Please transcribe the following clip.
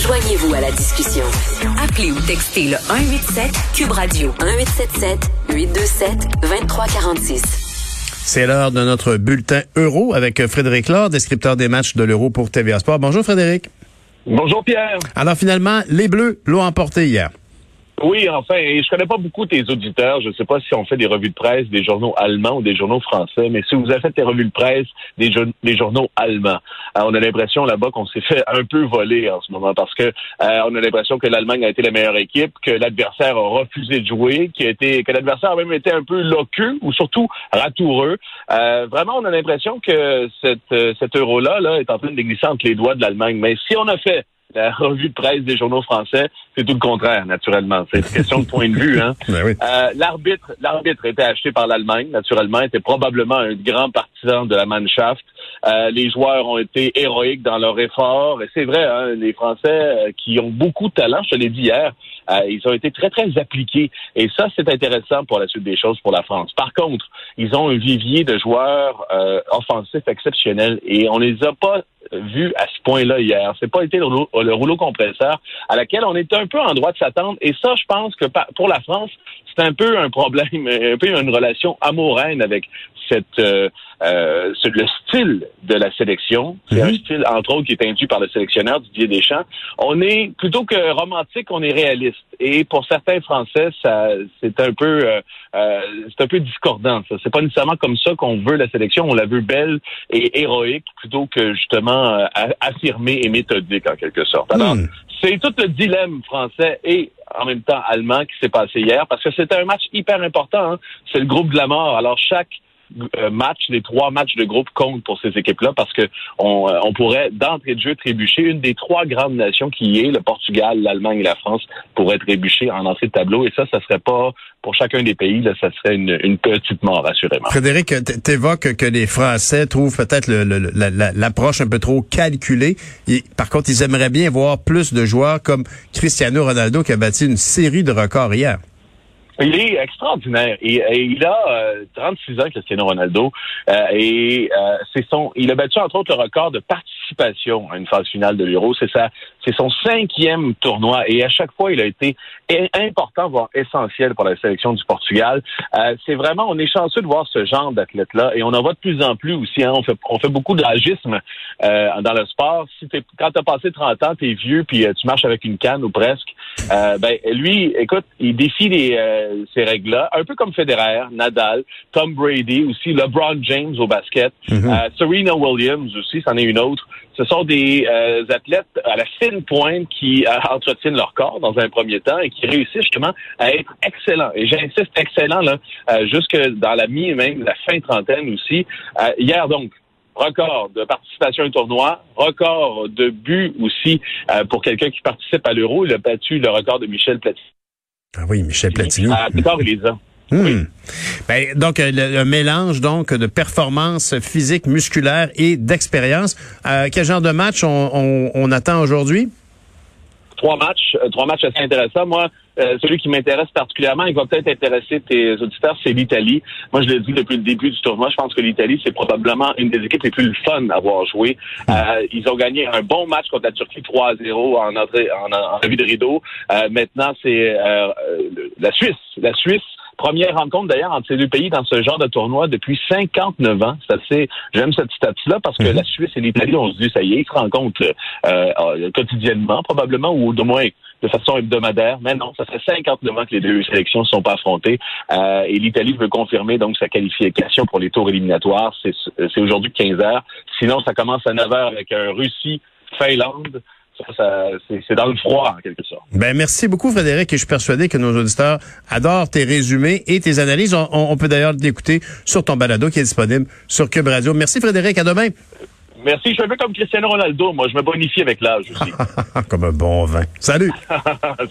Joignez-vous à la discussion. Appelez ou textez le 187 Cube Radio 1877 827 2346. C'est l'heure de notre bulletin euro avec Frédéric Laure, descripteur des matchs de l'euro pour TVA Sport. Bonjour Frédéric. Bonjour Pierre. Alors finalement, les Bleus l'ont emporté hier. Oui, enfin, et je connais pas beaucoup tes auditeurs. Je ne sais pas si on fait des revues de presse des journaux allemands ou des journaux français, mais si vous avez fait des revues de presse des, des journaux allemands, euh, on a l'impression là-bas qu'on s'est fait un peu voler en ce moment parce que euh, on a l'impression que l'Allemagne a été la meilleure équipe, que l'adversaire a refusé de jouer, qui a été, que l'adversaire a même été un peu loqueux ou surtout ratoureux. Euh, vraiment, on a l'impression que cette, cet euro-là là, est en train de glisser entre les doigts de l'Allemagne. Mais si on a fait la revue de presse des journaux français, c'est tout le contraire, naturellement. C'est une question de point de vue. Hein. Ben oui. euh, l'arbitre, l'arbitre était acheté par l'Allemagne, naturellement, était probablement un grand partisan de la Mannschaft. Euh, les joueurs ont été héroïques dans leur effort. Et c'est vrai, hein, les Français euh, qui ont beaucoup de talent, je te l'ai dit hier, euh, ils ont été très, très appliqués. Et ça, c'est intéressant pour la suite des choses pour la France. Par contre, ils ont un vivier de joueurs euh, offensifs exceptionnels et on les a pas vus à ce point-là hier. C'est pas été le rouleau, le rouleau compresseur à laquelle on était un peu en droit de s'attendre. Et ça, je pense que pour la France, c'est un peu un problème, un peu une relation amoureuse avec cette euh, euh, le style de la sélection. C'est un style, entre autres, qui est induit par le sélectionneur Didier Deschamps. On est plutôt que romantique, on est réaliste. Et pour certains Français, ça c'est un peu euh, euh, c'est un peu discordant. Ça, c'est pas nécessairement comme ça qu'on veut la sélection. On la veut belle et héroïque plutôt que justement euh, affirmée et méthodique en quelque sorte. Alors, Hmm. c'est tout le dilemme français et en même temps allemand qui s'est passé hier parce que c'était un match hyper important. hein. C'est le groupe de la mort. Alors chaque euh, match, les trois matchs de groupe comptent pour ces équipes-là parce que on, euh, on pourrait d'entrée de jeu trébucher une des trois grandes nations qui est le Portugal, l'Allemagne et la France pourraient trébucher en entrée de tableau et ça, ça serait pas pour chacun des pays, là, ça serait une, une petite mort assurément. Frédéric, t'évoques que les Français trouvent peut-être l'approche un peu trop calculée. Et, par contre, ils aimeraient bien voir plus de joueurs comme Cristiano Ronaldo qui a battu une série de records hier. Il est extraordinaire. Il a euh, 36 ans, Cristiano Ronaldo, euh, et euh, c'est son. Il a battu entre autres le record de participation à une phase finale de l'Euro. C'est ça, c'est son cinquième tournoi, et à chaque fois, il a été important, voire essentiel pour la sélection du Portugal. Euh, c'est vraiment, on est chanceux de voir ce genre d'athlète-là, et on en voit de plus en plus aussi. Hein. On fait, on fait beaucoup d'agisme euh, dans le sport. Si t'es, quand t'as passé 30 ans, t'es vieux, puis euh, tu marches avec une canne ou presque. Euh, ben lui, écoute, il défie les, euh, ces règles-là, un peu comme Federer, Nadal, Tom Brady aussi, LeBron James au basket, euh, Serena Williams aussi, c'en est une autre. Ce sont des euh, athlètes à la fine pointe qui euh, entretiennent leur corps dans un premier temps et qui réussissent justement à être excellents. Et j'insiste excellent là, euh, jusque dans la mi même la fin trentaine aussi. Euh, hier donc, record de participation au tournoi, record de buts aussi euh, pour quelqu'un qui participe à l'Euro. Il a battu le record de Michel Platini. Ah oui, Michel Platini. À Picard et les. Hmm. Ben, donc, euh, le, le mélange donc de performance physique, musculaire et d'expérience. Euh, quel genre de match on, on- on attend aujourd'hui? Trois matchs, euh, trois matchs assez intéressants. Moi, euh, celui qui m'intéresse particulièrement, il va peut-être intéresser tes auditeurs, c'est l'Italie. Moi, je l'ai dit depuis le début du tournoi, je pense que l'Italie, c'est probablement une des équipes les plus fun à avoir joué. Euh, ils ont gagné un bon match contre la Turquie 3-0 en en, en, en de rideau. Euh, maintenant, c'est euh, euh, la Suisse. La Suisse Première rencontre d'ailleurs entre ces deux pays dans ce genre de tournoi depuis 59 ans. C'est assez, j'aime cette stat-là parce que la Suisse et l'Italie, on se dit, ça y est, ils se rencontrent euh, euh, quotidiennement probablement ou de moins de façon hebdomadaire. Mais non, ça fait 59 ans que les deux sélections ne sont pas affrontées. Euh, et l'Italie veut confirmer donc sa qualification pour les tours éliminatoires. C'est aujourd'hui 15 heures. Sinon, ça commence à 9 heures avec un Russie-Finlande. Ça, ça, c'est c'est dans le froid, en quelque sorte. Ben merci beaucoup Frédéric et je suis persuadé que nos auditeurs adorent tes résumés et tes analyses. On, peut d'ailleurs l'écouter sur ton balado qui est disponible sur Cube Radio. Merci Frédéric, à demain. Merci. Je suis un peu comme Cristiano Ronaldo. Moi, je me bonifie avec l'âge aussi. comme un bon vin. Salut!